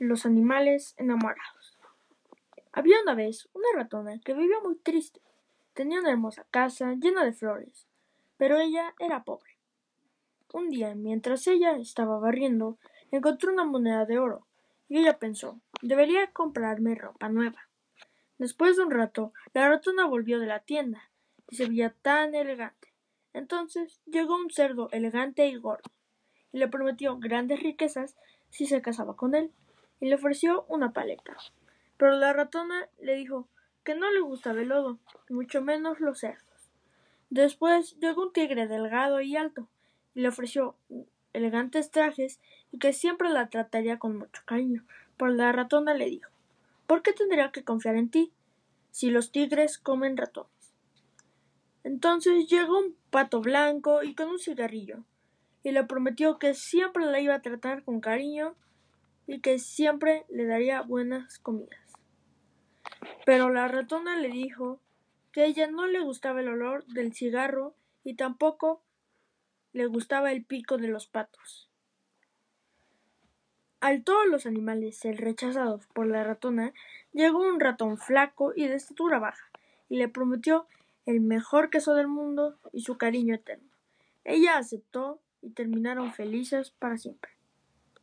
Los animales enamorados Había una vez una ratona que vivía muy triste. Tenía una hermosa casa llena de flores, pero ella era pobre. Un día, mientras ella estaba barriendo, encontró una moneda de oro, y ella pensó, debería comprarme ropa nueva. Después de un rato, la ratona volvió de la tienda, y se veía tan elegante. Entonces llegó un cerdo elegante y gordo, y le prometió grandes riquezas si se casaba con él y le ofreció una paleta. Pero la ratona le dijo que no le gustaba el lodo, mucho menos los cerdos. Después llegó un tigre delgado y alto, y le ofreció elegantes trajes y que siempre la trataría con mucho cariño. Pero la ratona le dijo ¿Por qué tendría que confiar en ti si los tigres comen ratones? Entonces llegó un pato blanco y con un cigarrillo, y le prometió que siempre la iba a tratar con cariño y que siempre le daría buenas comidas. Pero la ratona le dijo que a ella no le gustaba el olor del cigarro y tampoco le gustaba el pico de los patos. Al todos los animales ser rechazados por la ratona, llegó un ratón flaco y de estatura baja, y le prometió el mejor queso del mundo y su cariño eterno. Ella aceptó y terminaron felices para siempre.